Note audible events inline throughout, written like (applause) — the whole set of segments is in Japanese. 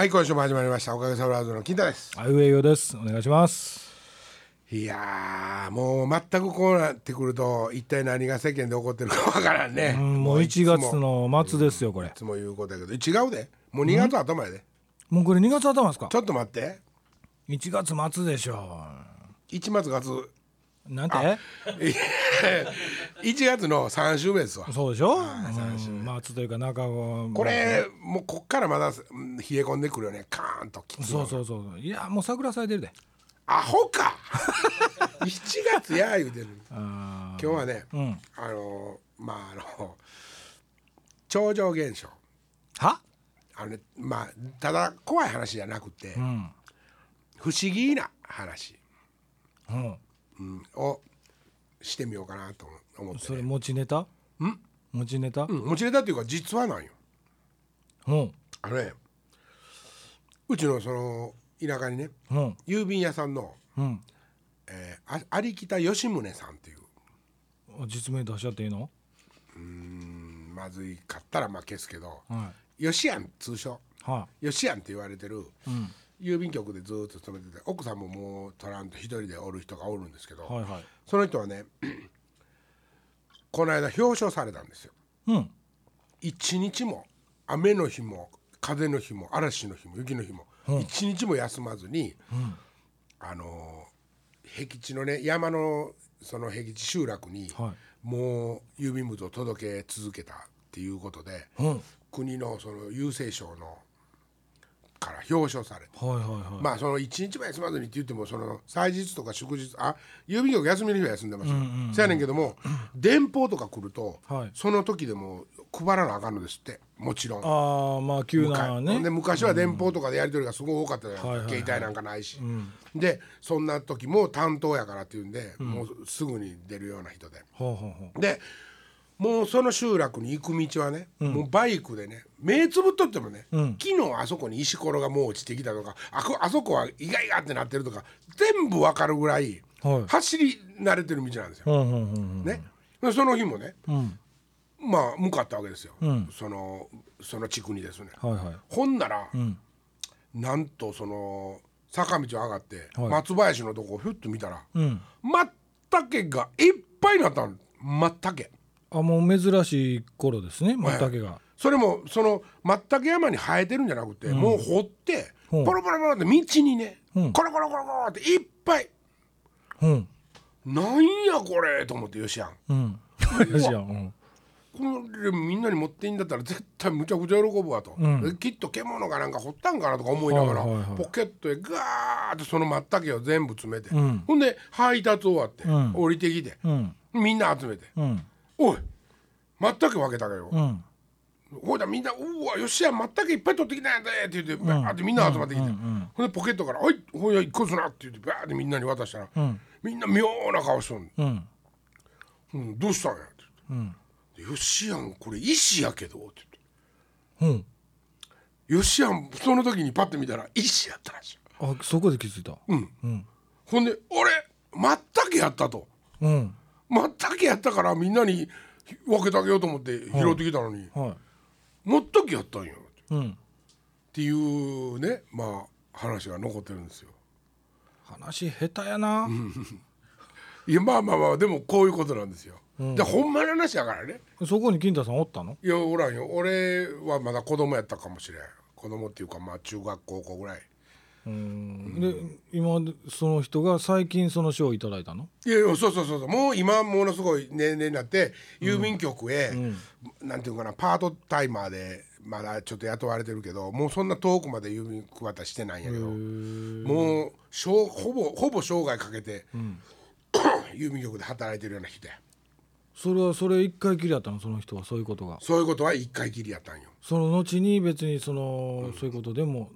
はい今週も始まりました。おかげさまでの金太です。あいうえよです。お願いします。いやーもう全くこうなってくると一体何が世間で起こってるかわからんね、うんもう1月の末ですよこれ。いつも言うことやけど違うで。もう2月頭やで、もうこれ2月頭ですか？ちょっと待って。1月末でしょ1月月。なんて？1月の3週目ですわ。そうでしょ、うん、末というか中はこれもうこっからまだうん冷え込んでくるよね。カーンときついそうそうそういやもう桜咲いてるで。アホか！(laughs) 1月や言うてる。(laughs) あ今日はね、ん。あのまああの超常現象。ーは？あのねまあただ怖い話じゃなくて、うん。不思議な話、うん。うん、をしてみようかなと思って、それね、持ちネタ？ん？持ちネタ？うん、持ちネタっていうか実はなんよ。うん。あのねうちのその田舎にねうん。郵便屋さんの、うん。えー、あ有北吉宗さんっていう。実名出しちゃっていいの？うんまずいかったらまあ消すけどは吉安通称。い。は吉安って言われてる、いうん。郵便局でずっと勤めてて奥さんももう取らんと一人でおる人がおるんですけど、はいはい。その人はねこの間表彰されたんですよ。うん。一日も雨の日も風の日も嵐の日も雪の日も一日も休まずに、あの僻地のね山のその僻地集落に、はい。もう郵便物を届け続けたっていうことで、うん。国のその郵政省のから表彰されて。はいはいはい。まあその一日も休まずにって言ってもその祭日とか祝日あ郵便局休みの日は休んでますよ、そやねんけども (clears throat) 電報とか来ると、はい。その時でも配らなあかんのですってもちろん。ああまあ急なね。で昔は電報とかでやり取りがすごい多かったじゃないはいはいはい。携帯なんかないし、でそんな時も担当やからっていうんで、もうすぐに出るような人で。ほうほうほう。でもうその集落に行く道はね、もうバイクでね目つぶっとってもね、昨日あそこに石ころがもう落ちてきたとかあこあそこは意外がってなってるとか全部わかるぐらい、はい。走り慣れてる道なんですよ。うんうんうんうん。ね、でその日もね、ん。まあ向かったわけですよ、ん。そのその地区にですね。はいはい。ほんなら、ん。なんとその坂道を上がって、はい。松林のとこをひゅっと見たら、うん。まったけがいっぱいになったの。まったけ。あもう珍しい頃ですねまったけが。それもそのまったけ山に生えてるんじゃなくて、もう掘ってほうポロポロポロって道にね、うん。コロコロコロコロっていっぱい。うん。なんやこれと思ってよしやん。うん。よしやんこれみんなに持っていいんだったら絶対むちゃくちゃ喜ぶわと、ん。できっと獣がなんか掘ったんかなとか思いながら、はいはいはい。ポケットへガーってそのまったけを全部詰めて、ん。ほんで配達終わって、ん。降りてきて、うん。みんな集めて。うん「おいまったけ分けたけよ」うん。ほいだみんな「うわよっしったけいっぱい取ってきたんやで」って言ってバーってみんな集まってきて、ほんでポケットから「おいほいや一個な」って言ってバーってみんなに渡したら、ん。みんな妙な顔しとんのうん。うん、どうしたんや?」って言って「よっしやんこれ石やけど」って言って。うん「よっしやんその時にパッて見たら石やったらしい。あそこで気づいた。うん。うん。ほんで「俺まったけやった」と。うん「まったけやったからみんなに分けてあげようと思って拾ってきたのに、はい。まったけやったんや」うん。っていうねまあ話が残ってるんですよ。話下手やな。(laughs) いやまあまあまあでもこういうことなんですよ。でほんまの話やからね。そこに金太さんおったの？いやおらんよ。俺はまだ子供やったかもしれん。子供っていうかまあ中学高校ぐらい。うんで今その人が最近その賞をいただいたの？いやいやそうそうそうそう。もう今ものすごい年齢になって郵便局へ、なんていうかなパートタイマーでまだちょっと雇われてるけどもうそんな遠くまで郵便配してないんやけどもう生ほぼほぼ生涯かけて、(coughs) 郵便局で働いてるような人や。それはそれ一回きりやったの？その人はそういうことが。そういうことは一回きりやったんよ。その後に別にその、そういうことでも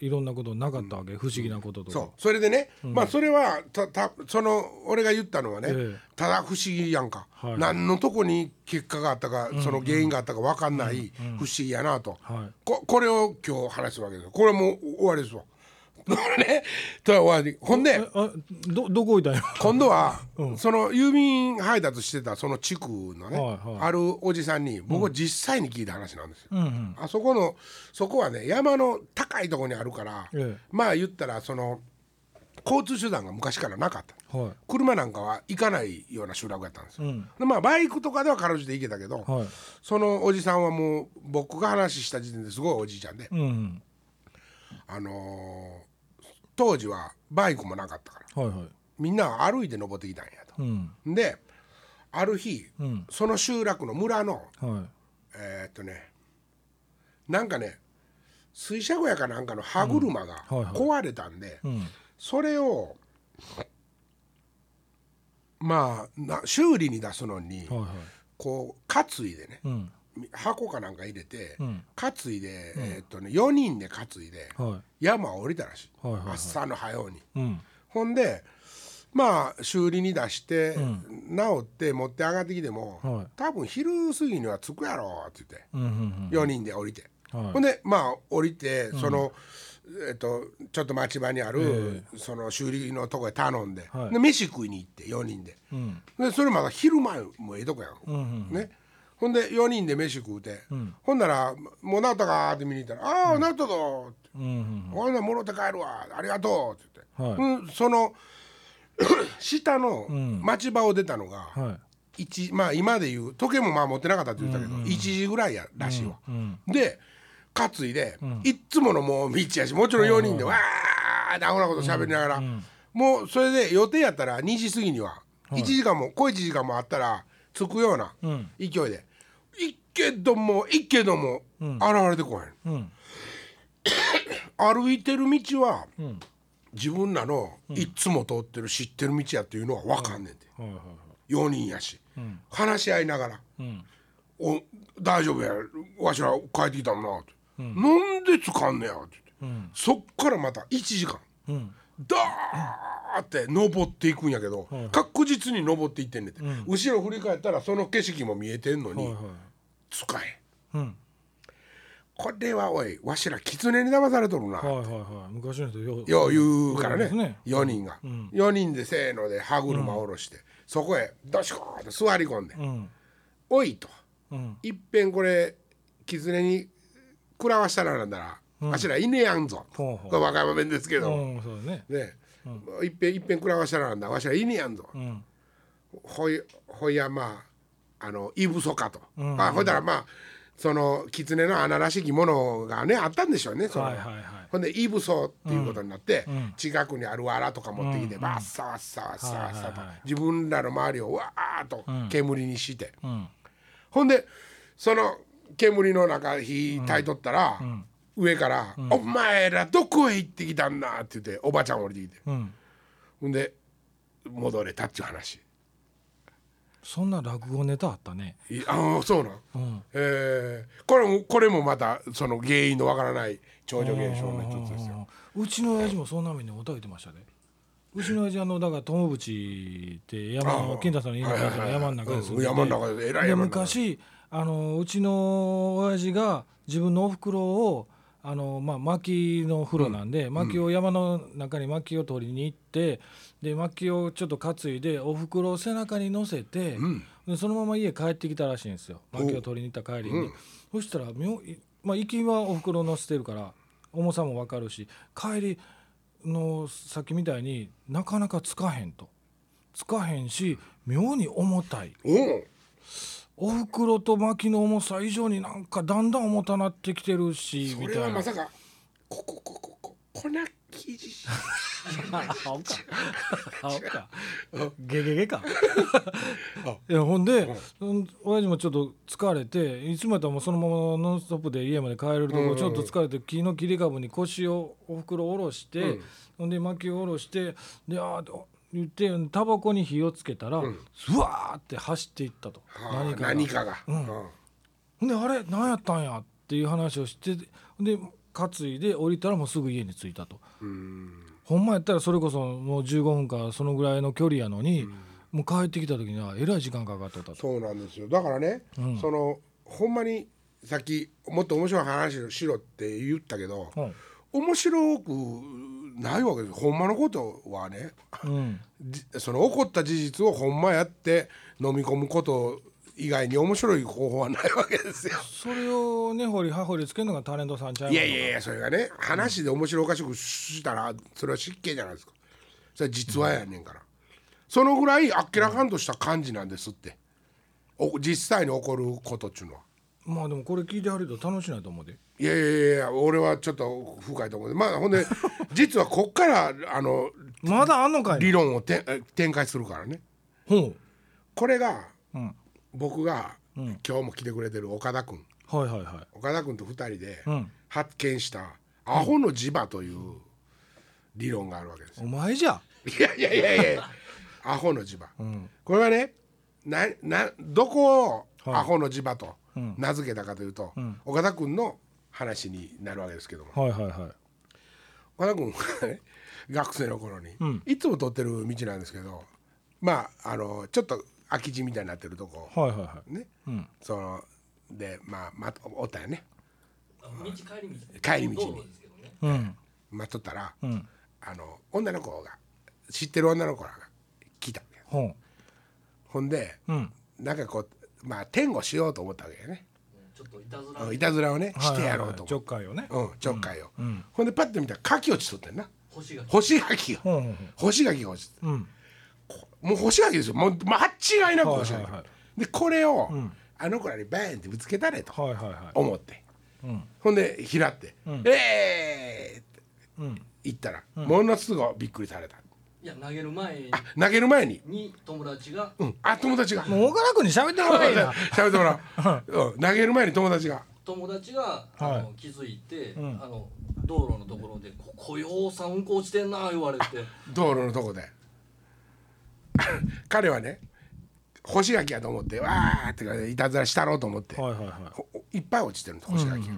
いろんなことなかったわけ、不思議なこととか。そう。それでね、まあそれはたたその俺が言ったのはね、ええ。ただ不思議やんか、はい。何のとこに結果があったか、その原因があったか分かんない不思議やなと、はい。ここれを今日話すわけですよ。これもう終わりですわね。とはほんでどどこ置いた今度は、(laughs) その郵便配達してたその地区のね、はいはい。あるおじさんに僕実際に聞いた話なんですよ。あそこのそこはね山の高いところにあるから、ええ。まあ言ったらその交通手段が昔からなかった。はい。車なんかは行かないような集落やったんですよ。うん。でまあバイクとかではかろうじて行けたけど、はい。そのおじさんはもう僕が話した時点ですごいおじいちゃんで、うんうん。あのー当時はバイクもなかったから。はいはい。みんなは歩いて登ってきたんやと。うん。である日、うん。その集落の村のはい。えーっとねなんかね水車小屋かなんかの歯車がはいはい。壊れたんで、うん。それをまあな修理に出すのに、はいはい。こう担いでねうん箱かなんか入れて、うん。担いで、えーっとね、4人で担いでは山を降りたらしい、朝の早うに。ほんでまあ修理に出して、治って持って上がってきても、はい。多分昼過ぎには着くやろって言って、うんうん4人で降りて、はい。ほんでまあ降りてその、えっと、ちょっと町場にある、その修理のとこへ頼んで,、はい。で飯食いに行って4人で。うん。でそれまだ昼前もええとこやん。ねほんで4人で飯食うて、ほんなら「もうなったか?」って見に行ったら「ああ、なったぞ」って。うんうん「ほんならもろて帰るわありがとう」って言って、はい。うん、その (clears throat) 下の町場を出たのが、は一まあ今でいう時計もまあ持ってなかったって言ったけど、1時ぐらいやらしいわ。いうん。で担いで、いっつものもう道やしもちろん4人でわーってアホなこと喋りながら、もうそれで予定やったら2時過ぎには1時間も小1時間もあったら着くような勢いで、いっけどもいっけども現れてこへん。うん。歩いてる道は、自分らのいっつも通ってる知ってる道やっていうのは分かんねんて、はいはいはい。4人やし、話し合いながらうん「お大丈夫やわしら帰ってきたもんな」って、なんでつかんねや」って言って、そっからまた1時間、うんダーって登っていくんやけど、確実に登っていってんねんて、後ろ振り返ったらその景色も見えてんのに、はいはい。使えん。うん。これはおいわしら狐に騙されとるな、はいはいはい。昔の人よう言うからね。ね。4人が、4人でせーので歯車下ろして、そこへどしこーって座り込んでうん「おい」と。うん「いっぺんこれ狐に食らわしたらなんだら、わしら犬やんぞ」ほうほう。和歌山弁ですけど、うんそうだね。ね、いっぺんいっぺん食らわしたらなんだ。わしら犬やんぞ、うん。ほいほいやまああのいぶそかと、あほいだらまあその狐の穴らしきものがねあったんでしょうねその、はいはいはい。ほんでいぶそうっていうことになって、近くにある藁とか持ってきて、うん。バッサッサッサッサッと、自分らの周りをわーっと煙にして、うん。ほんでその煙の中火焚いとったら、上から、お前らどこへ行ってきたんだ」って言っておばちゃん降りてきて。うん。ほんで戻れたっていう話。そんな落語ネタあったね。いああそうなん、うん。えーこれもこれもまたその原因のわからない超常現象の一つですよ。うちの親父もそんな目におたえてましたねうちの親父あのだから友淵って山金田さんの家のはいはいはい山の中ですうん山の中でえらいで山の中昔あのうちの親父が自分のお袋をあの、まあ、薪の風呂なんで、薪を山の中に薪を取りに行ってで薪をちょっと担いでお袋を背中に乗せて、でそのまま家帰ってきたらしいんですよ。薪を取りに行った帰りに、そしたらまあ、行きはお袋乗せてるから重さも分かるし帰りのさっきみたいになかなかつかへんと。つかへんし妙に重たい。うんお袋と薪の重さ以上になんかだんだん重たなってきてるしそれみたな。はいまさかこここここ粉生地青か。青かゲゲゲか。(laughs) いやほんで、うん。親父もちょっと疲れていつもやったらもうそのままノンストップで家まで帰れるところ、ちょっと疲れて木の切り株に腰をお袋を下ろして、ほんで薪を下ろしてであー言ってタバコに火をつけたら、ふわーって走っていったと、はあ何かが。何かが、うん。であれ何やったんやっていう話をしてで担いで降りたらもうすぐ家に着いたと。ほんまやったらそれこそもう15分かそのぐらいの距離やのに、もう帰ってきた時にはえらい時間かかっとったと。そうなんですよ。だからね、そのほんまにさっきもっと面白い話をしろって言ったけど、うん。面白くないわけですほんまのことはね。うん。(laughs) じその起こった事実をほんまやって飲み込むこと以外に面白い方法はないわけですよ。それをね掘り葉掘りつけるのがタレントさんちゃいやいやいやそれがね話で面白おかしくしたらそれは失敬じゃないですか。それは実話やねんから、そのぐらいあっけらかんとした感じなんですって。お実際に起こることっちゅうのは。まあでもこれ聞いてはると楽しないと思うでいやいやいや俺はちょっと深いと思う。まあほんで (laughs) 実はこっからあのまだあんのかいな？理論をてえ展開するからね。ほこれがううん。僕が、今日も来てくれてる岡田君はいはいは岡田君と二人でうん。発見したアホの磁場という理論があるわけですいお前じゃ。いやいやいやいや。(laughs) アホの磁場、ん。これはねななどこをはい。アホの磁場とん。名付けたかというと、ん。岡田君の話になるわけですけども。はいはいはい。岡田君学生の頃に、ん。いつも通ってる道なんですけどまああのちょっと空き地みたいになってるとこ。はいはいはい。ね、うん。そのでまあまおったよね。道帰り道。帰り道に。道路ですけどね。うん。待っとったら、うん。あの女の子が知ってる女の子らが来た。わけほほんでううん。なんかこうまあ天狗しようと思ったわけよねっといたずらうんいたずらをねしてやろうとはいはい。はいちょ思ってっかいをね。うんちょっかいを、ん。ほんでパッて見たら柿落ちとってんな。星が干し柿が干し柿が落ちてほううんもう干し柿ですよ。もう間違いなく干し柿、はいはい。はいでこれを、ん。あの子らにバーンってぶつけたれとはいはいはい。思って、うん。ほんで拾って「ん。えー!」ってうん。言ったら、ものすごいびっくりされたいや投げる前あ投げる前に、に友達が。うん、あ友達が。もう岡田君に喋ってもらえな喋ってもらう、うん、投げる前に友達が。友達があはい。の気づいてん。あの道路のところで「ここようさんうんこ落ちてんな」言われて。道路のとこで。(laughs) 彼はね干し柿やと思ってわーっていたずらしたろうと思って、はいはいはい。ほいっぱい落ちてるの干し柿が、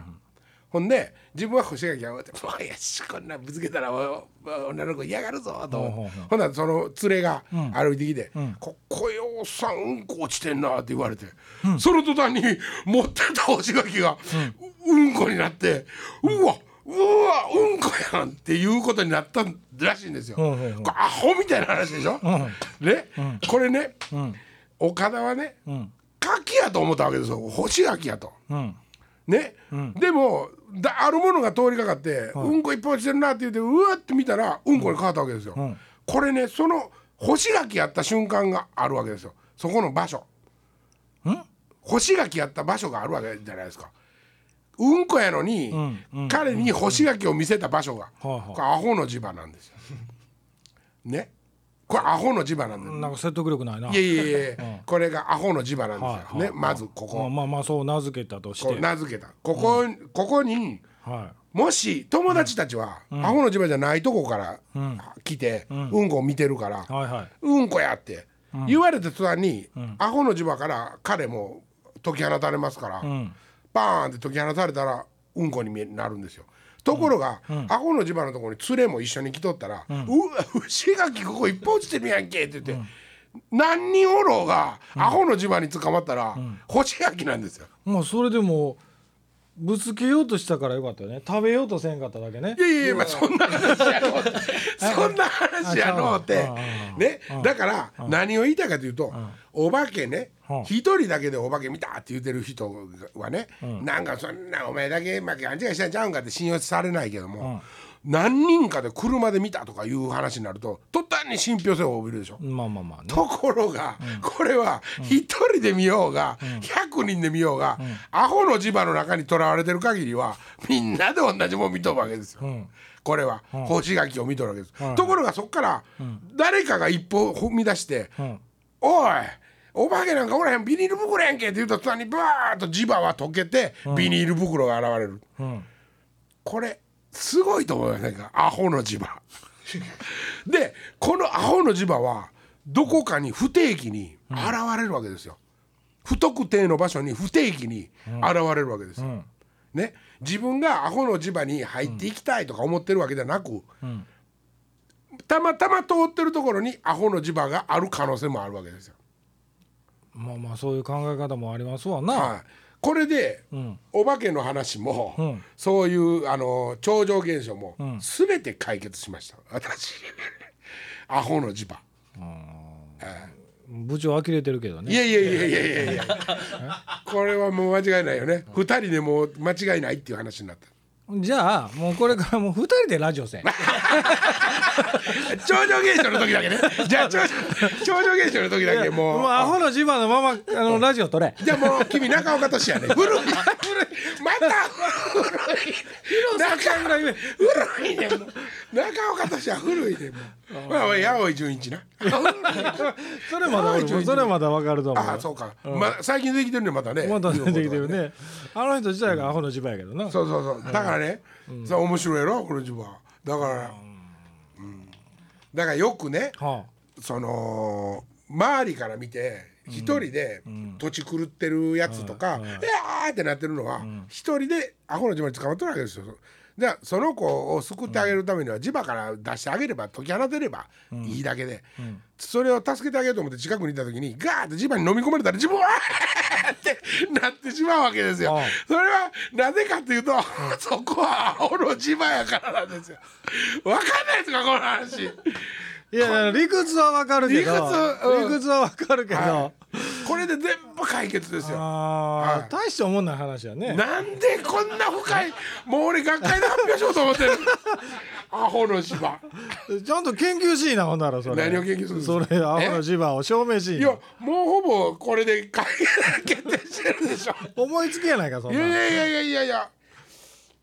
ほんで自分は干し柿がって「(laughs) もういやしこんなぶつけたら女の子嫌がるぞ」と、ほうほんならその連れがん。歩いてきて「ん。ここよおっさんうんこ落ちてんな」って言われて、その途端に (laughs) 持ってた干し柿がうん。こになって「うわうわうんこやん」っていうことになったらしいんですよ。これアホみたいな話でしょ、ん。ね、これねうん。岡田はねうん。柿やと思ったわけですよ。干し柿やと。うん。ね、でもだあるものが通りかかって、うんこいっぱい落ちてるなって言ってうわって見たらうんこに変わったわけですよ。ん。これねその干し柿やった瞬間があるわけですよ。そこの場所。ん？干し柿やった場所があるわけじゃないですか。うんこやのに、んうん。彼に干し柿を見せた場所が、はあはあこれアホの磁場なんですよ。ね？これアホの磁場なんです。なんか説得力ないな。いやいやいやいや (laughs) これがアホの磁場なんですよ。はいはい。ねまずこまあこまあまあそう名付けたとしこうて名付けた。ここ、ここにはもし友達たちは、アホの磁場じゃないとこから来て、うん。こを見てるから、いはいはい。うんこやって言われた途端に、アホの磁場から彼も解き放たれますから、ん。バーンって解き放たれたらうんこに見えなるんですよ。ところが、アホの磁場のところに連れも一緒に来とったら「うわ牛垣ここいっぱい落ちてるやんけ」って言って、何人おろうが、アホの磁場に捕まったら、干し柿なんですよ。もうそれでもぶつけようとしたからよかったよね。食べようとせんかっただけね。いやいやいや、まあ、そんな話やのうって。そんな話やのうって。ね。だから何を言いたいかというとお化けねうん一人だけでお化け見たって言ってる人はねなんかそんなお前だけまあ勘違いしたんちゃうんかって信用されないけども何人かで車で見たとかいう話になると途端に信憑性を帯びるでしょ。まあまあまあね。ところが、これは一人で見ようが、100人で見ようが、アホの磁場の中にとらわれてる限りはみんなで同じもん見とるわけですよ。ん。これは干し柿を見とるわけです。ところがそこから誰かが一歩踏み出して「ん。おいお化けなんかおらへんビニール袋やんけ」って言うと途端にバーッと磁場は溶けてビニール袋が現れる。うん。これすごいと思いませんかアホの磁場。(laughs) でこのアホの磁場はどこかに不定期に現れるわけですよ、不特定の場所に不定期に現れるわけですよ、ん。ね。自分がアホの磁場に入っていきたいとか思ってるわけじゃなく、ん。たまたま通ってるところにアホの磁場がある可能性もあるわけですよ。まあまあそういう考え方もありますわな、はい、これで、ん。お化けの話も、ん。そういうあの超常現象も、全て解決しました。私。(laughs) アホの磁場。部長呆れてるけどいねやいやいやいやいやいや。これはもう間違いないよね。二人でもう間違いないっていう話になったじゃあもうこれからもう二人でラジオせん。超常現象の時だけね。じゃあ超超常現象の時だけもう。もうアホの磁場のままあのラジオ撮れ。じゃあもう君中岡俊やね。古い。古い。また。古い中ぐらい言え古いねもう。中岡俊は古いねもう。(laughs) まあ八百井純一な。それまだ俺もそれまだわかると思う。ああそうか、まあ最近できてるねまたね。まだ出てきてるね。あの人自体がアホの磁場やけどな。そうそうそう。だからね、さあ面白いやろ？この自分はだから、うん、だからよくねはその周りから見て一人で土地狂ってるやつとか「えあー!」ってなってるのは一人でアホの磁場に捕まってるわけですよ。じゃあその子を救ってあげるためには磁場から出してあげれば解き放てればいいだけで、それを助けてあげようと思って近くにいた時にガーって磁場に飲み込まれたら自分は (laughs) ってなってしまうわけですよああ。それはなぜかっていうと、そこはアホの磁場やからなんですよ。わかんないですかこの話。いや理屈はわかるけど理屈うん。理屈はわかるけど、はこれで全部解決ですよ。あはい。ー大して思んない話やね。なんでこんな深いもう俺学会で発表しようと思ってる (laughs) アホの芝。ちゃんと研究しいなほんならそれ。何を研究するそれアホの磁場を証明しいいやもうほぼこれで解決してるでしょ。(laughs) 思いつきやないかそんいなやいやいやいやいや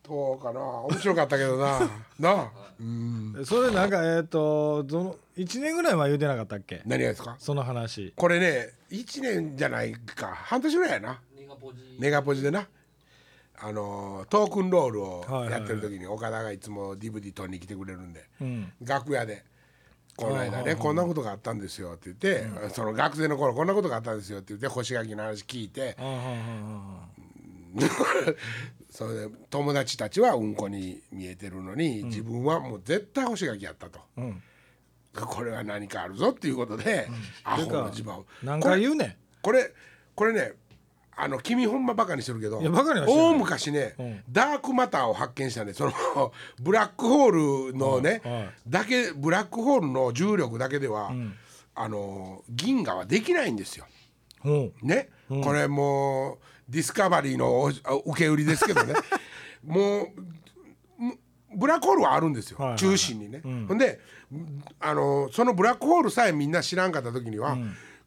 どうかな。面白かったけどな。(laughs) なあ。うん。それなんかえっ、とどの1年ぐらい前言うてなかったっけ？何がですか？その話。これね1年じゃないか。半年ぐらいやな。ネガポジ。ネガポジでな。あのトークンロールをやってる時に岡田がいつも DVD 取りに来てくれるんで、うん。楽屋で「この間ねこんなことがあったんですよ」って言って、その学生の頃こんなことがあったんですよって言って星垣の話聞いてそれで友達たちはうんこに見えてるのに、自分はもう絶対星垣やったと、ん。これは何かあるぞっていうことで、アホの地場を。ー何回言うねん。これこれねあの君ほんまバカにしてるけどいやバカにはしてない。大昔ね、ん。ダークマターを発見したね。そのブラックホールのね、はいはい。だけブラックホールの重力だけでは、あの銀河はできないんですよ。ほね、これもうディスカバリーのお受け売りですけどね。(laughs) もうむブラックホールはあるんですよ、はいはい中心にね。ほんであのそのブラックホールさえみんな知らんかった時には、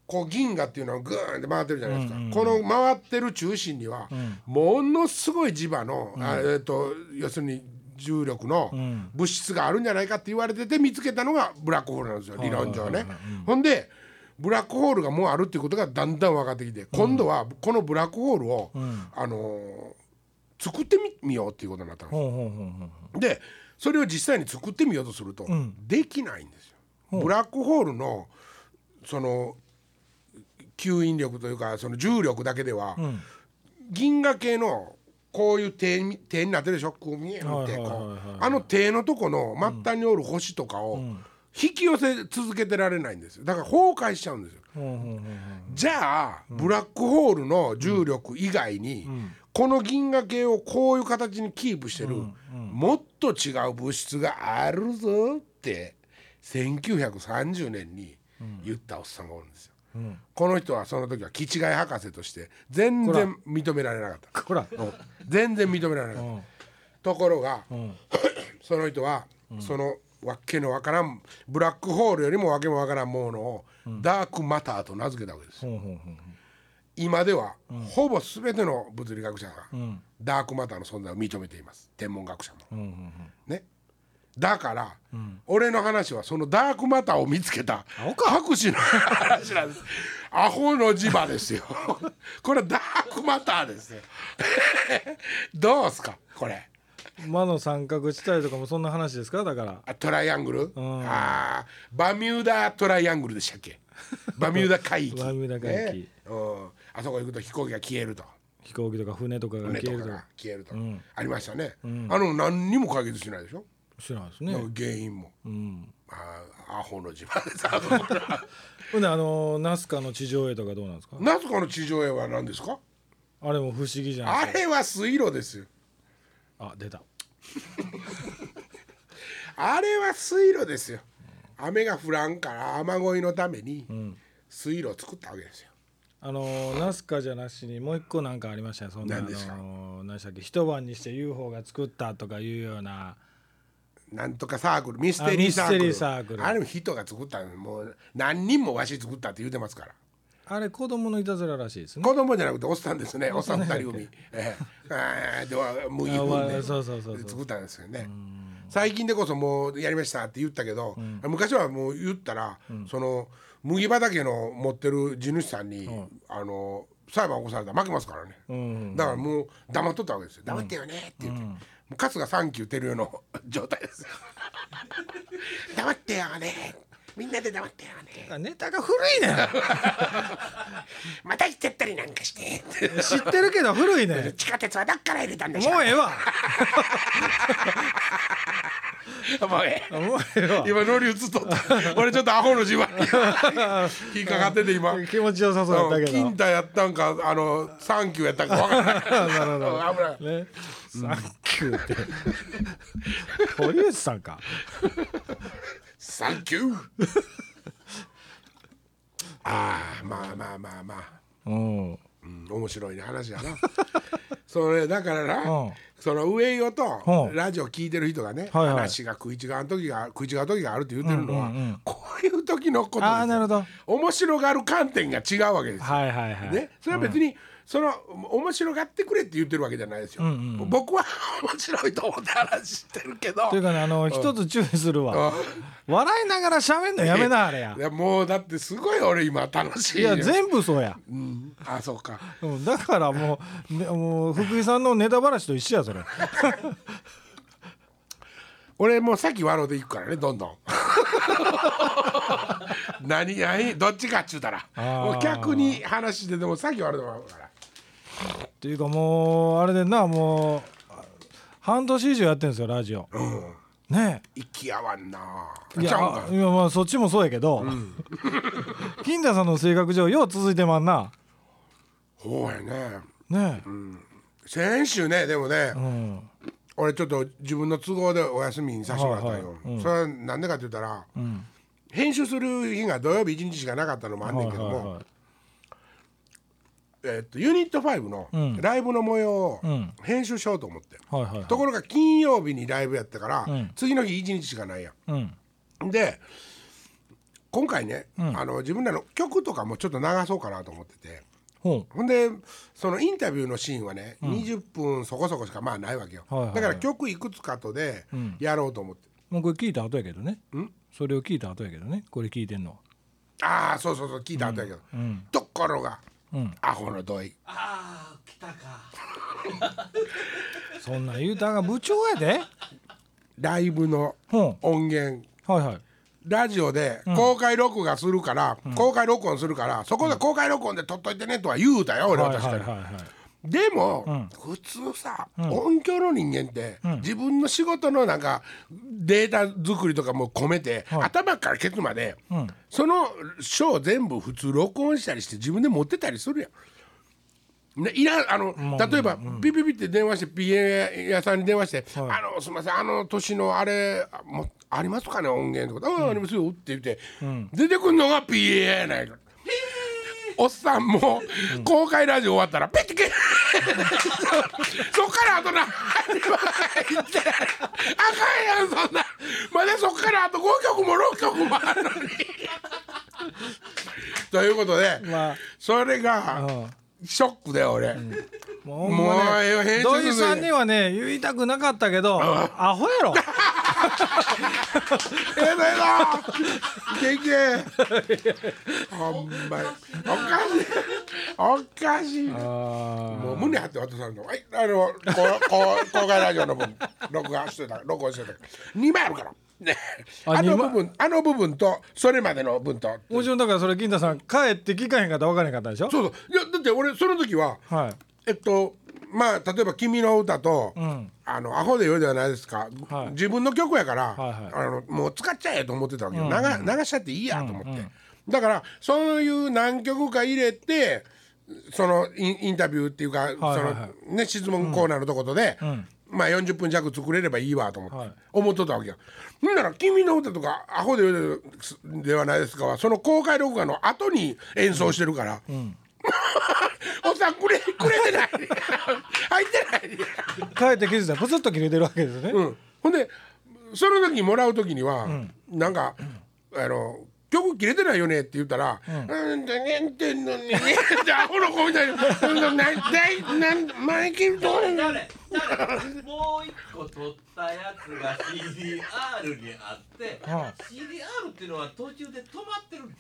こう銀河っていうのはグーンって回ってるじゃないですか、この回ってる中心には、ものすごい磁場の、あえっと要するに重力の物質があるんじゃないかって言われてて見つけたのがブラックホールなんですよ。理論上ね。ほんでブラックホールがもうあるっていうことがだんだん分かってきて、今度はこのブラックホールを、あのー作ってみみようっていうことになったんですうほうほうほうほう。でそれを実際に作ってみようとすると、できないんですよ。ブラックホールのその吸引力というかその重力だけでは、銀河系のこういう点に点になってるでしょ？こう見えるってあの点のとこの末端におる星とかを引き寄せ続けてられないんですよ。だから崩壊しちゃうんですよ。じゃあ、ブラックホールの重力以外に、この銀河系をこういう形にキープしてる、もっと違う物質があるぞって1930年に言ったおっさんがおるんですよ。この人はその時はキチガイ博士として全然認められなかった。こら。うん。全然認められなかった。ところが、(coughs) その人は、そのわけのわからんブラックホールよりもわけもわからんものを、ダークマターと名付けたわけです。今では、ほぼ全ての物理学者が、ダークマターの存在を認めています天文学者も。ね、だから、俺の話はそのダークマターを見つけた博士の話なんです。(laughs) アホの磁場ですよ。(laughs) これはダークマターですよ。(laughs) どうすか？これ。魔の三角地帯とかもそんな話ですか？だから。あトライアングル、ん。あーバミューダトライアングルでしたっけ？(laughs) バミューダ海域。バミューダ海域。ね。うん、あそこ行くと飛行機が消えると。飛行機とか船とかが消えると。か消えると、ん。ありましたね、あの何にも解決しないでしょ、知らないですね。原因も、うん。あーアホの自慢です (laughs) ほんであのナスカの地上絵とかどうなんですか？ナスカの地上絵は何ですか？あれも不思議じゃないあれは水路ですよあ出た。(laughs) あれは水路ですよ。雨が降らんから雨乞いのために水路を作ったわけですよ。あのーナスカじゃなしにもう一個なんかありましたねそんなあの何ですか？ー何でしたっけ？一晩にして UFO が作ったとかいうような。なんとかサークルミステリーサークル。あミステリーサークル。あれも人が作ったの。もう何人もわし作ったって言うてますからあれ子供のいたずららしいですね。子供じゃなくておっさんですね。おっさん二人組。ええ。(laughs) ではもうあ分わでそうそうそう。作ったんですよね。最近でこそもうやりましたって言ったけど、昔はもう言ったら、その麦畑の持ってる地主さんに、あの裁判起こされたら負けますからね、うん。だからもう黙っとったわけですよ。黙ってよねって言って、もう春日三級照代の (laughs) 状態です黙ってよねみんなで黙ってよね。ネタが古いね。(laughs) また言ってったりなんかして。知ってるけど古いね。地下鉄はどっから入れたんでしょもうええわ。(laughs) もうええ。もうええわ。今乗り移っとった。俺ちょっとアホの自慢に。(laughs) 引っかかってて今。気持ちよさそうやったけど。金太やったんかあのサンキューやったんか分からない。なるほど。危ない。ね、サンキューって。堀内さんかサンキューああまあまあまあまあ、うんうん、面白いね話やな。(laughs) それだからな、うん。その上与とうん。ラジオ聞いてる人がね、はいはい。話が食い違う時が食い違う時があるって言ってるのは、うんうんうん。こういう時のことですよああなるほど。面白がる観点が違うわけですよ。はいはいはい。ね、それは別に、その面白がってくれって言ってるわけじゃないですよ、僕は (laughs) 面白いと思って話してるけど。というかねあの一つ注意するわ。笑いながら喋んのやめなあれや。いやもうだってすごい俺今楽しいよ。いや全部そうや、うん、あそうか。うん、だからもう,、ね、もう福井さんのネタばらしと一緒やそれ。(laughs) 俺もう先笑うでいくからねどんどん。(laughs) 何何どっちかっちゅうたら。もう逆に話してでも先笑うでもらうからっていうかもうあれでなもう半年以上やってるんですよラジオ、ね。息合わんな。えいやいやまあそっちもそうやけど、(laughs) 金田さんの性格上よう続いてまんな。そうやね。ね。先週ねでもね、え、うん。俺ちょっと自分の都合でお休みにさせてもらったんよ、はいはいうん。それはなんでかって言ったら、ん。編集する日が土曜日1日しかなかったのもあんねんけども、はいはいはいえっとユニット5のん。ライブの模様をん。編集しようと思って、はいはいはい。ところが金曜日にライブやったから、ん。次の日1日しかないやうん。んで今回ね、あの自分らの曲とかもちょっと流そうかなと思ってて。ほほんでそのインタビューのシーンはね、20分そこそこしかまあないわけよ、はいはいはい。だから曲いくつかとでやろうと思って、うもうこれ聞いた後やけどね。それを聞いた後やけどね。これ聞いてんのああそうそうそう聞いた後やけど、ところが、ん。アホの土井。ああ来たか。(laughs) そんなん言うたんが部長やで。ライブのほ音源。うはいはい。ラジオで公開録画するから、公開録音するからそこで公開録音で撮っといてねとは言うたよ俺ははい確かに。はいはい。はいでも、普通さ、音響の人間って、自分の仕事のなんかデータ作りとかも込めて、頭からケツまで、その書を全部普通録音したりして自分で持ってたりするやん。ね、いらんあの、例えば、ピピピって電話して PA 屋さんに電話して「あのすみませんあの年のあれもありますかね音源」とか「ああありますよ」って言って、出てくんのが PA やないか。おっさんも公開ラジオ終わったらペッてけ (laughs) そっからあとな言ってあかんやんそんな。まだそっからあと5曲も6曲もあるのに。(laughs) ということで、まあ。それがショックで俺、もうもうね土井さんにはね言いたくなかったけどアホやろ。ええだよいけいけほんまに。おかしい。おかしい。あもう胸張って渡さんの。はいあのこうこう公開ラジオの分録画してた。録音してた。2枚あるからね。ああの部分あの部分とそれまでの分と。ーもちろんだからそれ金田さん帰って聞かへんかったら分からへんかったでしょ？そうそう。いやだって俺その時ははい。えっとまあ例えば「君の歌と」ん。あのアホでよいではないですか、はい。自分の曲やから、はいはい。あのもう使っちゃえと思ってたわけよ、流流しちゃっていいやと思って、だからそういう何曲か入れてそのインインタビューっていうか、はいはいそのね質問コーナーのとことで、まあ40分弱作れればいいわと思って、はい。思っとったわけよ。ほんなら「君の歌」とか「アホで言うではないですか」はその公開録画の後に演奏してるから。(laughs) おっさんくれくれてない。(laughs) 入ってない。帰って気づいたらプツッと切れてるわけですね、うん、ほんでその時にもらう時には、なんかあの曲切れてないよねって言ったら「うん。でねんてんのにね。(laughs) ってアホの子みたいな「うだいなんマイケルどう誰誰もう一個取ったやつが CDR にあって、は CDR っていうのは途中で止まってるんで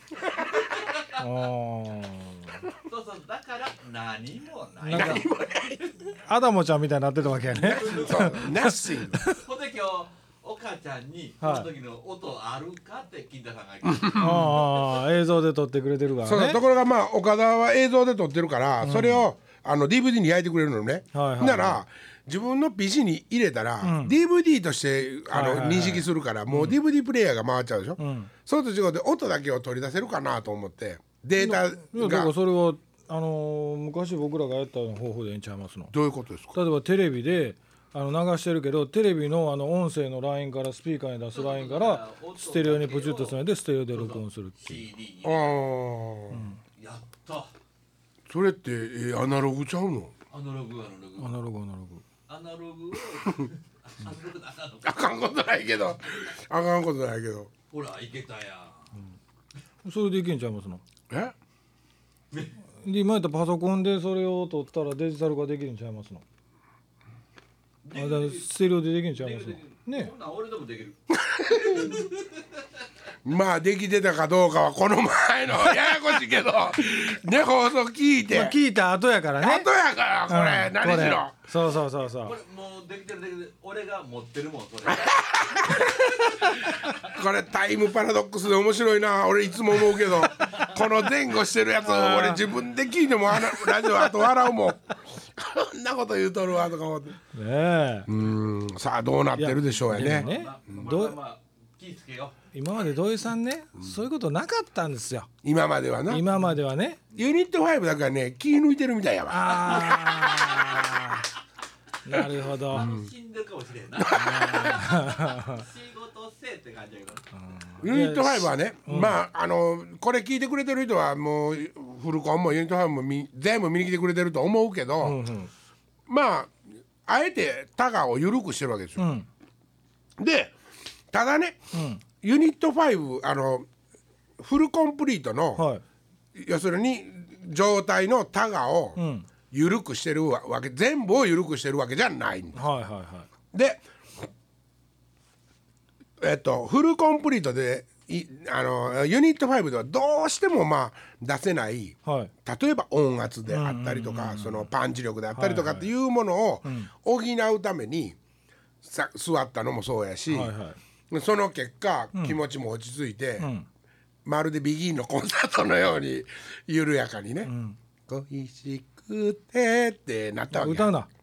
そうそうだから何もない。なんかアダモちゃんみたいになってたわけやね。そうナッシングほんで今日お母ちゃんにそはい。の時の音あるかって金田さんが聞いて。(laughs) ああ映像で撮ってくれてるからね。ところがまあ岡田は映像で撮ってるから、それをあの DVD に焼いてくれるのね、はいはいはい。なら自分の PC に入れたら、DVD としてあの、はいはいはい。認識するからもう DVD プレイヤーが回っちゃうでしょ、ん。そうと違うで音だけを取り出せるかなと思ってデータいやだかがらそれはあのー昔僕らがやった方法でええんちゃいますの？どういうことですか？例えばテレビであの流してるけどテレビのあの音声のラインからスピーカーに出すラインからステレオにプチッとつないでステレオで録音するっていう。あー、やった。それって、えーアナログちゃうの？アナログアナログ。アナログアナログ。アナログ？をアナログだアナログ (laughs) あかんことないけど。あかんことないけど。ほらいけたやん。それでいけんちゃいますの？え？で今やったらパソコンでそれを撮ったらデジタル化できるんちゃいますの？あだからステレオでできるんちゃいますの？ねそんなん俺でもできる (laughs) まあできてたかどうかはこの前のややこしいけど (laughs) ね放送聞いて、まあ聞いた後やからね。後やからこれ、うん。何しろ。そうそうそうそう。これもうできてるできてる。俺が持ってるもんそれ。(laughs) これタイムパラドックスで面白いな。俺いつも思うけど。この前後してるやつを俺自分で聞いてもあのラジオあと笑うもん。こんなこと言うとるわとか思って。ねえ。うーん。さあどうなってるでしょうやね。ねどう？まあまあ気ぃつけよ今まで土井さんね、そういうことなかったんですよ。今まではな。今まではね。ユニット5だからね気抜いてるみたいやわ。ああ (laughs) なるほど、う楽しんでるかもしれんな。仕事せえって感じユニット5はね、まああのこれ聞いてくれてる人はもうフルコンもユニット5もみ全部見に来てくれてると思うけど、うんうん。まああえてタガを緩くしてるわけですよ。うん。でただね、んユニット5あのフルコンプリートの、はい。要するに状態のタガをん。緩くしてるわけ全部を緩くしてるわけじゃないんだ。はいはいはい。でえっとフルコンプリートでいあのユニット5ではどうしてもまあ出せないはい。例えば音圧であったりとかそのパンチ力であったりとかっていうものを補うためにさ座ったのもそうやし、はいはいその結果気持ちも落ち着いて、まるでビギンのコンサートのように緩やかにね「恋しくて」ってなったわけ。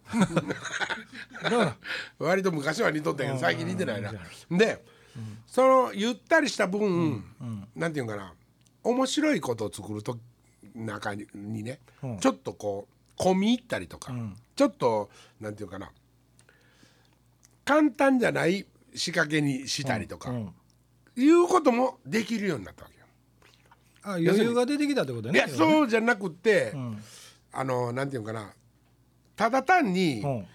(laughs) 歌うな。割と昔は似とったけど最近似てないな。で、そのゆったりした分、なんていうんかな。面白いことを作ると中ににね、うん。ちょっとこう込み入ったりとか、ちょっとなんていうかな。簡単じゃない仕掛けにしたりとか、うんいうこともできるようになったわけよ。あ余裕が出てきたってことねいやそうじゃなくて、ん。あのなんていうかな。ただ単に、うん。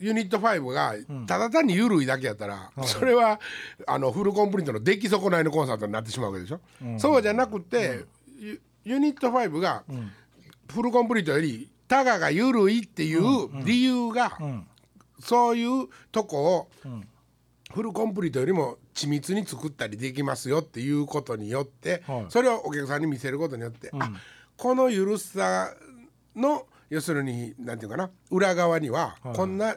ユニット5がただ単に緩いだけやったら、それはあのフルコンプリートの出来損ないのコンサートになってしまうわけでしょ、そうじゃなくて、ユユニット5がフルコンプリートよりタガが緩いっていう理由が、ん。そういうとこを、フルコンプリートよりも緻密に作ったりできますよっていうことによって、はい。それをお客さんに見せることによって、あこの緩さの要するになんていうかな裏側にはこんな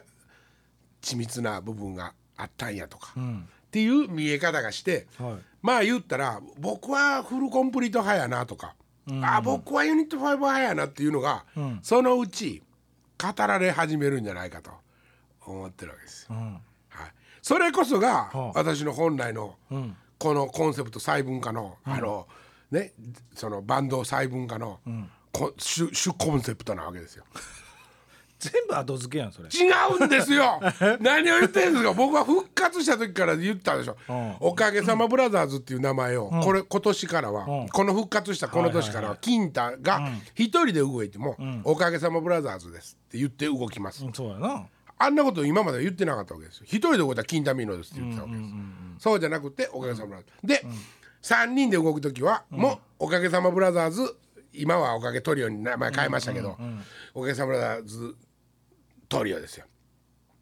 緻密な部分があったんやとか、ん。っていう見え方がして、はい。まあ言ったら僕はフルコンプリート派やなとか、あ僕はユニット5派やなっていうのが、ん。そのうち語られ始めるんじゃないかと思ってるわけですよ。それこそがはあ。私の本来のん。このコンセプト細分化の、あのねそのバンド細分化のこ主主コンセプトなわけですよ。(laughs) 全部後付けやんそれ。違うんですよ。(laughs) 何を言ってるんですか。僕は復活した時から言ったでしょ、うん。おかげさまブラザーズっていう名前を、これ今年からは、うん。この復活したこの年からは金太が一人で動いても、おかげさまブラザーズですって言って動きます、うんそうやなあんなこと今までは言ってなかったわけですよ。一人で動いたら金太ミーノですって言ってたわけです、そうじゃなくておかげさまブラザーズで、3人で動く時は、もうおかげさまブラザーズ今はおかげトリオに名前変えましたけど、おかげさまブラザーズトリオですよ。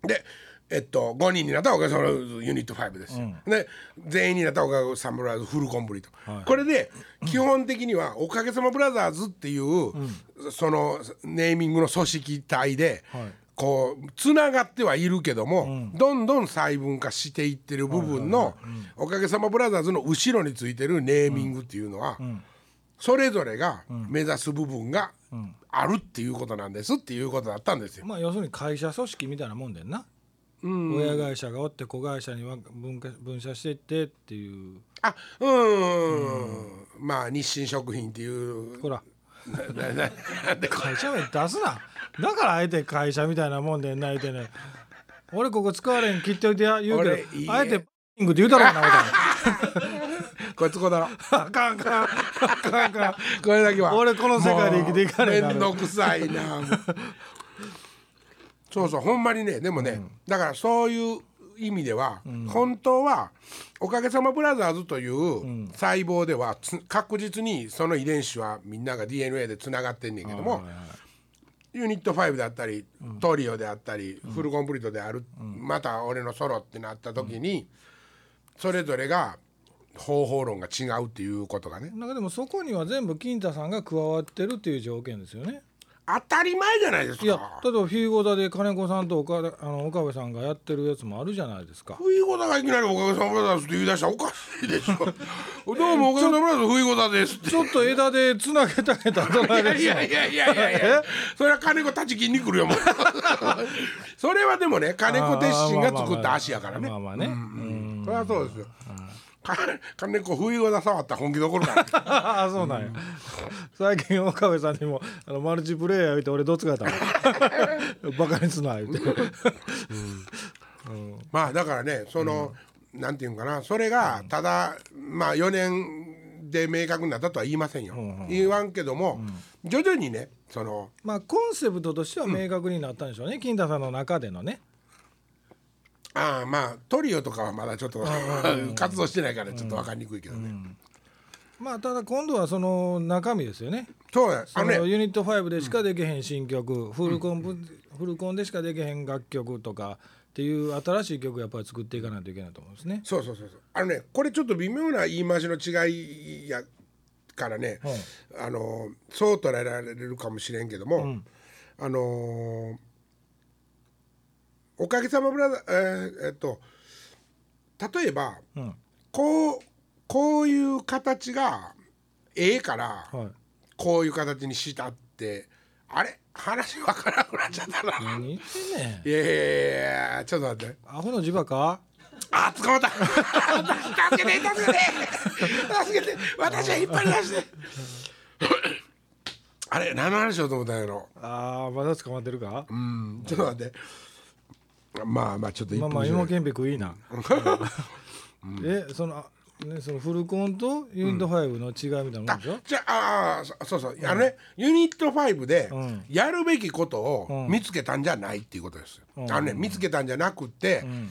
でえっと5人になったらおかげさまブラザーズユニット5ですよ。で全員になったらおかげさまブラザーズフルコンプリート。これで基本的にはおかげさまブラザーズっていう、そのネーミングの組織体で、はいこうつながってはいるけども、どんどん細分化していってる部分のおかげさまブラザーズの後ろについてるネーミングっていうのは、それぞれが目指す部分があるっていうことなんですっていうことだったんですよ。まあ要するに会社組織みたいなもんでんな、親会社がおって子会社には分化分社していってっていう。あうーん。まあ日清食品っていう。ほら。会社名出すなだからあえて会社みたいなもんでんないてね。俺ここ使われん切っておいてや言う俺けいいどあえてングって言うたろうな (laughs) 思こいつこだろ。あかんあかん。あかんあかんこれだけは。俺この世界で生きていかねえなもうめんどくさいな。そうそうほんまにね。でもね、だからそういう意味では、本当はおかげさまブラザーズという細胞ではつ確実にその遺伝子はみんなが DNA でつながってんねんけども、ユニット5であったり、トリオであったり、フルコンプリートである、また俺のソロってなった時に、それぞれが方法論が違うっていうことがね。なんかでもそこには全部金太さんが加わってるっていう条件ですよね。当たり前じゃないですか。いや例えばフィーゴ座で金子さんと岡あの岡部さんがやってるやつもあるじゃないですか。ふいごだがいきなりおかげさまブラザーズって言い出したらおかしいでしょ。(laughs) どうもおかげさまブラザーズふいごだですって。ちょっと枝でつなげたげたとないですよいやいやいやいやいやそれは金子立ち金に来るよも。う (laughs) それはでもね金子鉄心が作った足やからね。まあまあね。うん。それはそうですよ。か (laughs) 金子不意ごだ触ったら本気で怒るからね。あ (laughs) あそうなんや。最近岡部さんにもあのマルチプレイヤー言うて俺どつかれたの？(laughs) バカにすな言うて。まあだからねその、なんていうんかな。それがただまあ4年で明確になったとは言いませんよ、言わんけども、徐々にねそのまあコンセプトとしては明確になったんでしょうね、金太さんの中でのねああまあトリオとかはまだちょっと (laughs) 活動してないからちょっと分かりにくいけどね、まあただ今度はその中身ですよね。そうや。あそのねのユニット5でしかできへん新曲、フルコンプ、フルコンでしかできへん楽曲とかっていう新しい曲をやっぱり作っていかないといけないと思うんですね。そうそうそうそう。あのねこれちょっと微妙な言い回しの違いやからね、あのそう捉えられるかもしれんけども、あのおかげさまブラザーえーえっと例えば、うんこうこういう形がええから、はい、こういう形にしたってあれ？話わからなくなっちゃったな。何言ってんねんいやいやいやちょっと待って。アホの磁場か？あ、捕まった。助けて、助けて。助けて。私は引っ張り出して。あれ、何の話しようと思ったんやろ。ああまだ捕まってるか、うん、ちょっと待って。まあまあ、ちょっと一まあまあ分芋けんぴ食いな。えそのあねそのフルコンとユニット5の違いみたいなもんでしょ、じゃああーそそうそう、あのねユニット5でうん。やるべきことをうん見つけたんじゃないっていうことですよ。うん。あのね見つけたんじゃなくて、ん。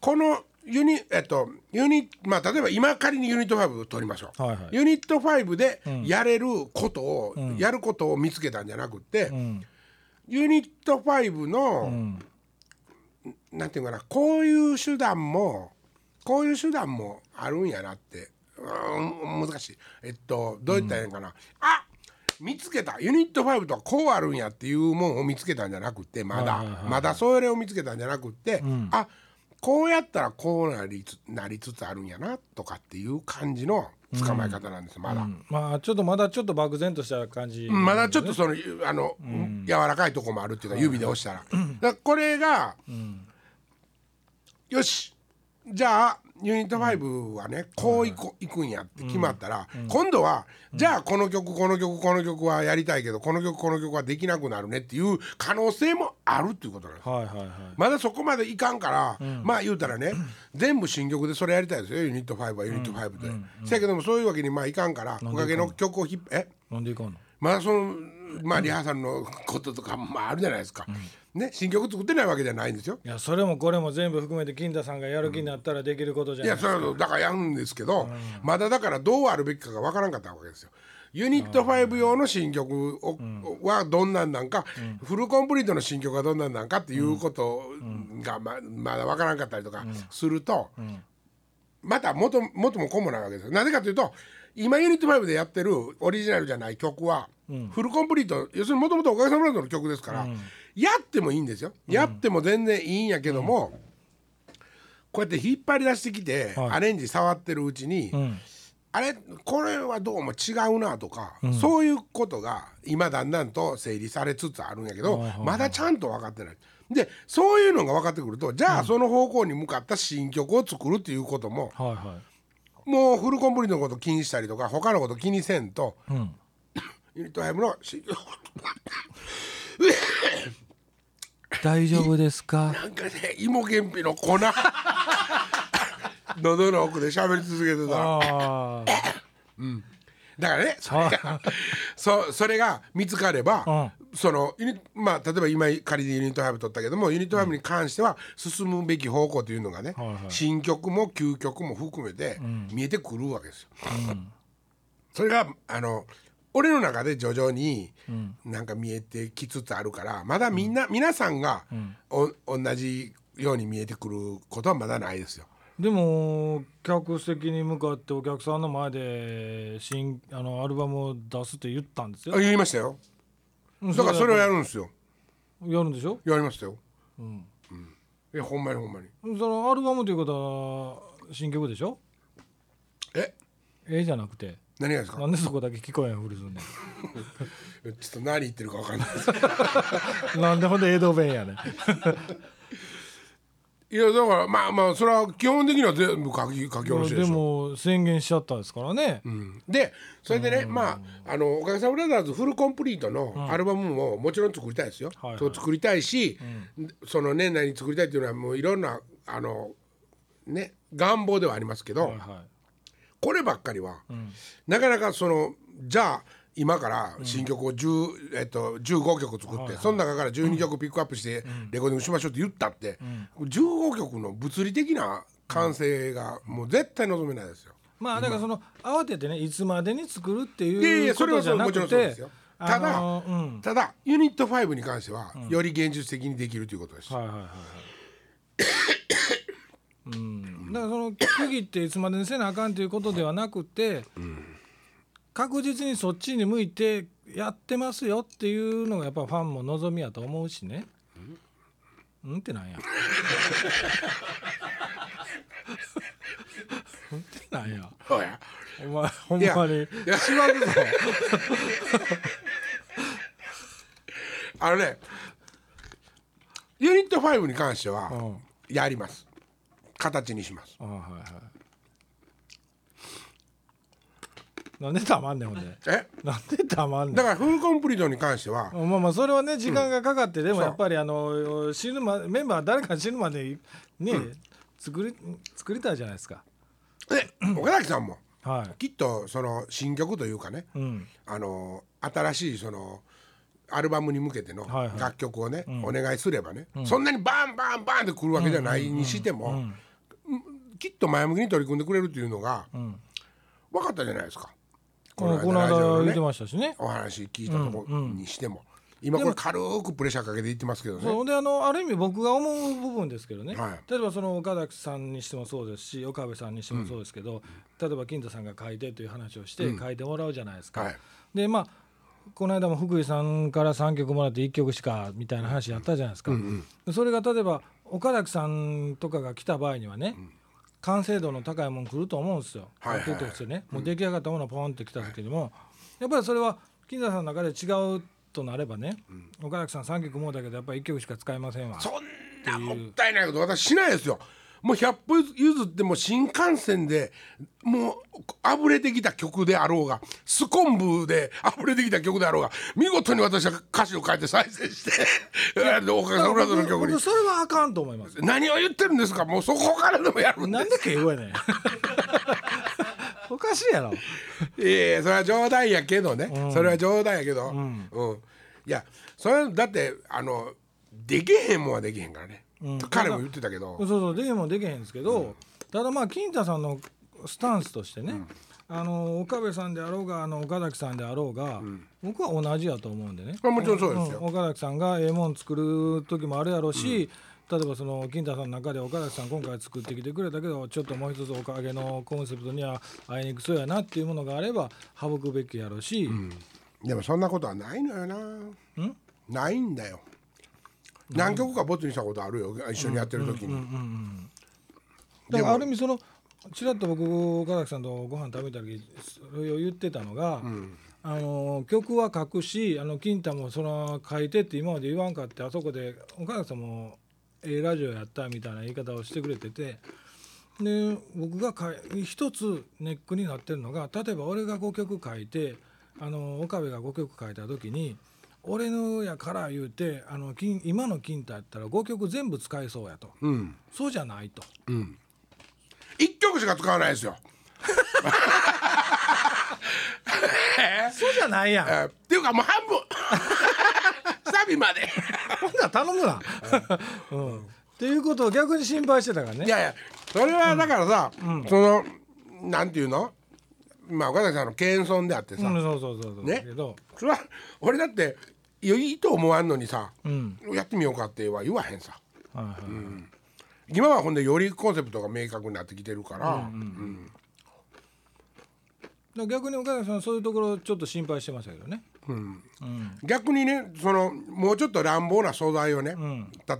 このユニえっとユニまあ例えば今仮にユニット5を取りましょう。はいはい。ユニット5でやれることを、やることを見つけたんじゃなくて、うん。ユニット5の、うんなんていうかなこういう手段もこういう手段もあるんやなってうん難しい。えっとどういったらいいんかな、あ見つけた。ユニット5とはこうあるんやっていうもんを見つけたんじゃなくてまだ、まだそれを見つけたんじゃなくて、ん。あこうやったらこうなりつなりつつあるんやなとかっていう感じの捕まえ方なんです、まだ。まあちょっとまだちょっと漠然とした感じ、まだちょっとそのあの、柔らかいとこもあるっていうか指で押したら,、らこれが、よし。じゃあユニット5はねこういこ行くんやって決まったら、今度は、じゃあこの曲この曲この曲はやりたいけどこの曲この曲はできなくなるねっていう可能性もあるっていうことなんです。はいはいはい。まだそこまでいかんから、まあ言うたらね全部新曲でそれやりたいですよユニット5はユニット5で。せやけどもそういうわけにまあいかんからおかげの曲をひっえ？なんでいかんの？まだそのまあリハーサルのこととかまああるじゃないですか。ね新曲作ってないわけじゃないんですよ。いやそれもこれも全部含めて金田さんがやる気になったらできることじゃないいやそれはだからやるんですけど、まだだからどうあるべきかがわからんかったわけですよ。ユニット5用の新曲を、はどんなんなんか、フルコンプリートの新曲はどんなんなんかっていうことがままだわからんかったりとかすると、また元元も子もないわけですよ。なぜかというと今ユニット5でやってるオリジナルじゃない曲は、フルコンプリート要するにもともとおかげさまでの曲ですから、やってもいいんですよ。やっても全然いいんやけども、こうやって引っ張り出してきて、はい。アレンジ触ってるうちに、ん。あれこれはどうも違うなとか、そういうことが今だんだんと整理されつつあるんやけど、まだちゃんと分かってない。でそういうのが分かってくるとじゃあその方向に向かった新曲を作るっていうことも、はいはもうフルコンプリートのこと気にしたりとか他のこと気にせんと、いうん。ユニット5の新曲大丈夫ですか？なんかね芋けんぴの粉。喉の奥で喋り続けてた。ああだからねそれがそそれが見つかれば、そのユニまあ例えば今仮にユニット5取ったけどもユニット5に関しては進むべき方向というのがね、はいはい。新曲も旧曲も含めて見えてくるわけですよ。それがあの俺の中で徐々になんか見えてきつつあるからまだみんな、皆さんが、お同じように見えてくることはまだないですよ。でも客席に向かってお客さんの前で新あのアルバムを出すって言ったんですよ。あ言いましたよ。だからそれをやるんですよ。やるんでしょ？やりましたよ。うん。いやほんまにほんまに。そのアルバムということは新曲でしょ？え？ええじゃなくて。何がですか？なんでそこだけ聞こえんふりすんね (laughs) ちょっと何言ってるか分かんないです。ん (laughs) なんでほんで江戸弁やねんいやだからまあまあそれは基本的には全部書き書き下ろしででしょ、も宣言しちゃったんですからね、うん、でそれでねまああのおかげさまブラザーズフルコンプリートのアルバムももちろん作りたいですよ、はいはい。作りたいし、その年内に作りたいっていうのはもういろんなあのね願望ではありますけど、はいはこればっかりは、なかなかそのじゃあ今から新曲を10、えっと、15曲作って、その中から12曲ピックアップしてレコーディングしましょうって言ったって、15曲の物理的な完成がもう絶対望めないですよ。いまあだからその慌ててねいつまでに作るっていやいやいうことじゃなくてはそうもちろんそうですよ。ただあのうん。ただユニット5に関しては、より現実的にできるということです。はいはいはいはい。うん、だからその区切っていつまでにせなあかんということではなくて、確実にそっちに向いてやってますよっていうのがやっぱファンも望みやと思うしね。うんってなんや。うんってなんや。そうやお前ほんまにしばくぞ。あのねユニット5に関してはうんやります形にしますあはいはい。なんでたまんねんほんで。え？なんでたまんねんだ。からフルコンプリートに関してはまあまあそれはね時間がかかってでもやっぱりあの死ぬまメンバー誰か死ぬまでね、作り作りたいじゃないですか。で岡崎さんも？はきっとその新曲というかねい。うん。あの新しいそのアルバムに向けてのはいはい楽曲をね、お願いすればね、そんなにバンバンバンってくるわけじゃないにしても、きっと前向きに取り組んでくれるっていうのがん分かったじゃないですか。この間言ってましたしね。お話聞いたとこにしても、今これ軽くプレッシャーかけて言ってますけどね。そうであのある意味僕が思う部分ですけどね、はい。例えばその岡崎さんにしてもそうですし岡部さんにしてもそうですけど、例えば金田さんが書いてという話をして書いてもらうじゃないですか。はい。でまあこの間も福井さんから3曲もらって1曲しかみたいな話やったじゃないですか、それが例えば岡崎さんとかが来た場合にはね、完成度の高いもん来ると思うんですよ、はいはい。楽曲としてね、もう出来上がったものがポンって来た時にも、やっぱりそれは金田さんの中で違うとなればね、岡崎さん3曲もうだけどやっぱり1曲しか使えませんわ。そんなもったいないこと私しないですよ。もう100歩譲っても新幹線でもう溢れてきた曲であろうがスコンブで溢れてきた曲であろうが見事に私は歌詞を変えて再生しておかげさまでの曲に。僕それはあかんと思います。何を言ってるんですか？もうそこからでもやるんでなんで敬語やねん。おかしいやろ。いやいやそれは冗談やけどね、それは冗談やけど、うん。いやそれだってあのできへんもんはできへんからね、彼も言ってたけど。そうそうできもんできへんですけど、ただまあ金太さんのスタンスとしてね、あの岡部さんであろうがあの岡崎さんであろうが、僕は同じやと思うんでね。あもちろんそうですよ。ん岡崎さんがええもん作る時もあるやろうし、例えばその金太さんの中で岡崎さん今回作ってきてくれたけどちょっともう一つおかげのコンセプトには合いにくそうやなっていうものがあれば省くべきやろうし、でもそんなことはないのよな。ないんだよ何曲かボツにしたことあるよ一緒にやってる時に、だからある意味そのちらっと僕岡崎さんとご飯食べた時それを言ってたのが、あの曲は書くしあの金太もその書いてって今まで言わんかってあそこで岡崎さんも「ええラジオやった」みたいな言い方をしてくれててで僕がかい一つネックになってるのが例えば俺が5曲書いてあの岡部が5曲書いた時に俺のやから言うてあの金今の金太やったら5曲全部使えそうやと、うん。そうじゃないと。一曲しか使わないですよ。(laughs) そうじゃないやん。えーっていうかもう半分。(laughs) サビまで。ほんなら頼むな。うん。っていうことを逆に心配してたからね。いやいやそれはだからさ、そのなんていうの？まあ岡崎さんの謙遜であってさ、うん、そうそうそうそう。ね？だけど、それは俺だっていいと思わんのにさ、うん。やってみようかっては言わへんさはいはい。今はほんでよりコンセプトが明確になってきてるから、だから逆に岡崎さんはそういうところちょっと心配してましたけどね。うん。逆にねそのもうちょっと乱暴な素材をね、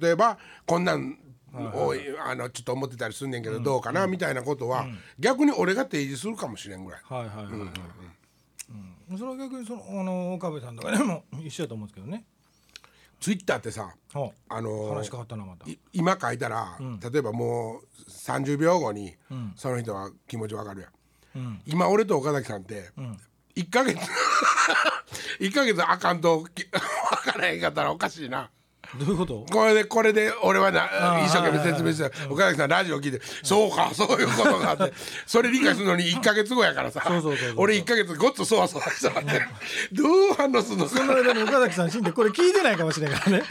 例えばこんなんを、あのちょっと思ってたりすんねんけどどうかな、みたいなことは、逆に俺が提示するかもしれんぐらい。はいはいはいはい。うん。それは逆にそのあの岡部さんとかでも一緒だと思うんですけどね。ツイッターってさはあのー話変わったなまた。い今書いたら、例えばもう30秒後に、その人は気持ちわかるやん、うん。今俺と岡崎さんって、1ヶ月 (laughs) 一ヶ月あかんとき (laughs) 分からへんかったらおかしいなどういうこと？これでこれで俺はなー一生懸命説明して岡崎さんラジオ聞いてそうかそういうことがあって。それ理解するのに1ヶ月後やからさ。俺1ヶ月ごっつそわそわして待って。どう反応するのその間に岡崎さん死んでこれ聞いてないかもしれんからね。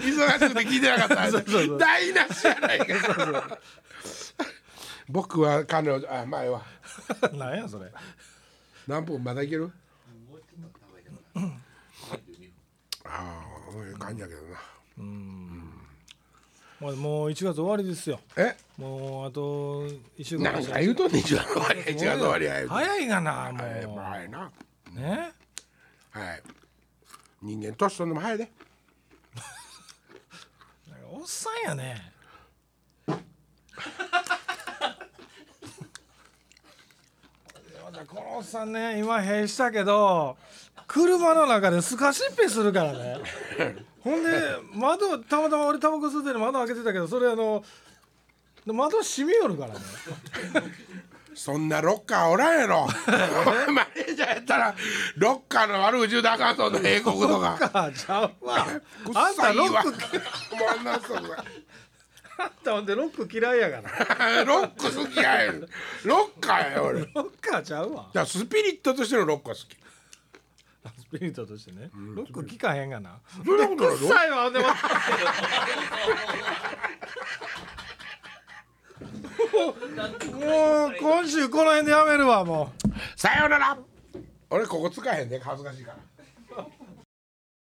忙しくて聞いてなかった。(laughs) そうそうそう。台無しやないか。僕は彼女あ前は。なんやそれ。何分まだいける？ああそういう感じやけどな。まあもう1月終わりですよ。え？もうあと1週間。なんか言うとんねん1月終わりや1月終わりや。言うて早いがなもはい早いな。うね？はい。人間年取んのも早いで。(laughs) なんかおっさんやね。(laughs) このおっさんね今閉したけど車の中でスカシッペするからね。(laughs) ほんで窓たまたま俺タバコ吸ってる窓開けてたけどそれあの窓閉めよるからね。(laughs) そんなロッカーおらんやろ。(laughs) マネージャーやったらロッカーの悪口言うたらあかんそんな英国とかあちゃうわ。あんたロックもんな人があんたほんでロック嫌いやから。ロック好きやよロッカーや俺。ロッカーちゃうわ。じゃあスピリットとしてのロックは好きスピリットとしてね、ロック聞かへんがな。そんなことないくっさいわほんでまた (laughs) もう今週この辺でやめるわもう。さようなら。俺ここ使えへんね恥ずかしいから